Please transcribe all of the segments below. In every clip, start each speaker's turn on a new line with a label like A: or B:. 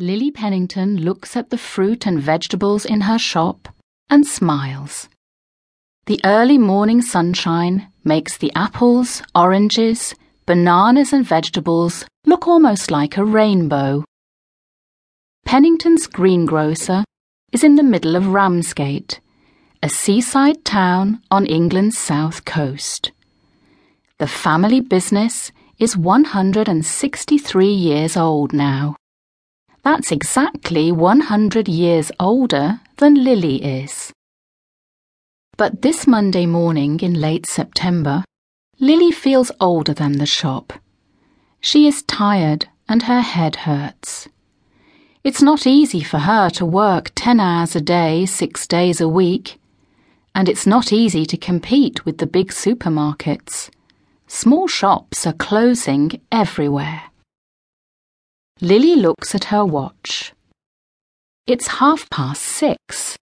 A: Lily Pennington looks at the fruit and vegetables in her shop and smiles. The early morning sunshine makes the apples, oranges, bananas, and vegetables look almost like a rainbow. Pennington's greengrocer is in the middle of Ramsgate, a seaside town on England's south coast. The family business is 163 years old now. That's exactly 100 years older than Lily is. But this Monday morning in late September, Lily feels older than the shop. She is tired and her head hurts. It's not easy for her to work 10 hours a day, six days a week. And it's not easy to compete with the big supermarkets. Small shops are closing everywhere. Lily looks at her watch. It's half past six.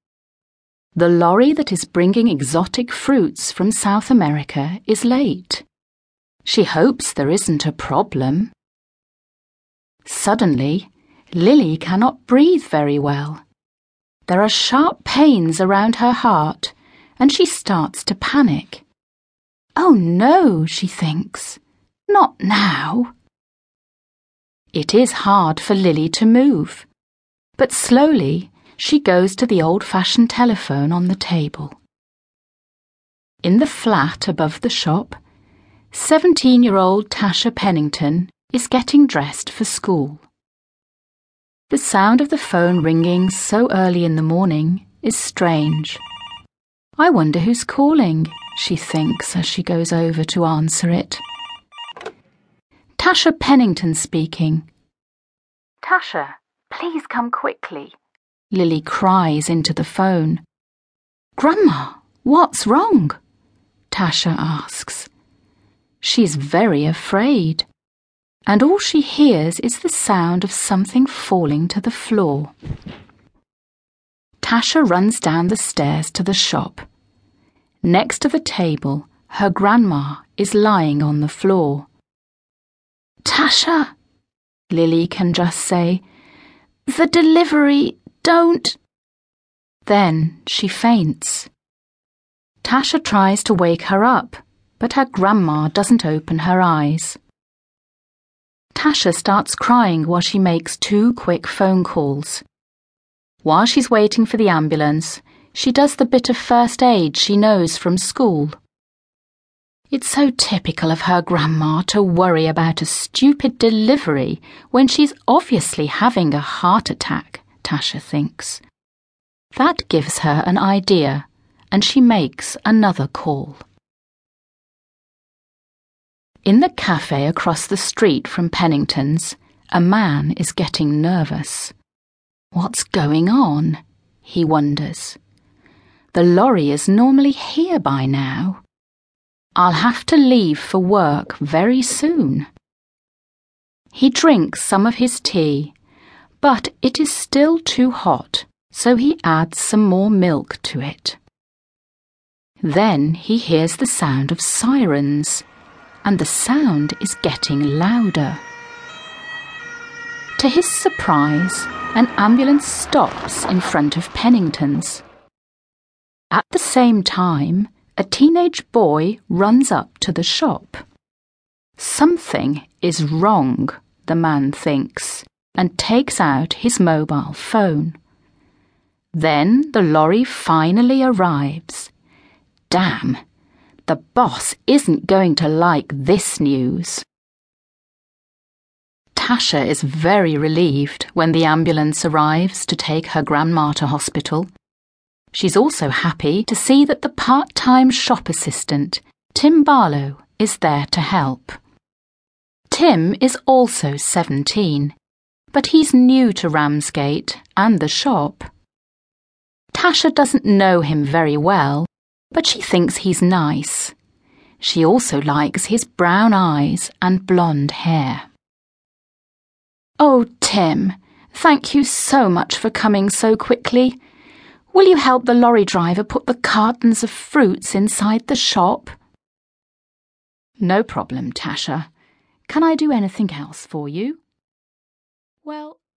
A: The lorry that is bringing exotic fruits from South America is late. She hopes there isn't a problem. Suddenly, Lily cannot breathe very well. There are sharp pains around her heart, and she starts to panic. Oh no, she thinks. Not now. It is hard for Lily to move, but slowly she goes to the old fashioned telephone on the table. In the flat above the shop, 17 year old Tasha Pennington is getting dressed for school. The sound of the phone ringing so early in the morning is strange. I wonder who's calling she thinks as she goes over to answer it. Tasha Pennington speaking.
B: Tasha, please come quickly.
A: Lily cries into the phone. Grandma, what's wrong? Tasha asks. She's very afraid, and all she hears is the sound of something falling to the floor. Tasha runs down the stairs to the shop. Next to the table, her grandma is lying on the floor.
B: Tasha,
A: Lily can just say,
B: the delivery, don't.
A: Then she faints. Tasha tries to wake her up, but her grandma doesn't open her eyes. Tasha starts crying while she makes two quick phone calls. While she's waiting for the ambulance, she does the bit of first aid she knows from school. It's so typical of her grandma to worry about a stupid delivery when she's obviously having a heart attack, Tasha thinks. That gives her an idea, and she makes another call. In the cafe across the street from Pennington's, a man is getting nervous. What's going on? He wonders. The lorry is normally here by now. I'll have to leave for work very soon. He drinks some of his tea, but it is still too hot, so he adds some more milk to it. Then he hears the sound of sirens, and the sound is getting louder. To his surprise, an ambulance stops in front of Pennington's. At the same time, a teenage boy runs up to the shop. Something is wrong, the man thinks, and takes out his mobile phone. Then the lorry finally arrives. Damn, the boss isn't going to like this news. Tasha is very relieved when the ambulance arrives to take her grandma to hospital. She's also happy to see that the part time shop assistant, Tim Barlow, is there to help. Tim is also 17, but he's new to Ramsgate and the shop. Tasha doesn't know him very well, but she thinks he's nice. She also likes his brown eyes and blonde hair. Oh, Tim, thank you so much for coming so quickly. Will you help the lorry driver put the cartons of fruits inside the shop? No problem, Tasha. Can I do anything else for you? Well,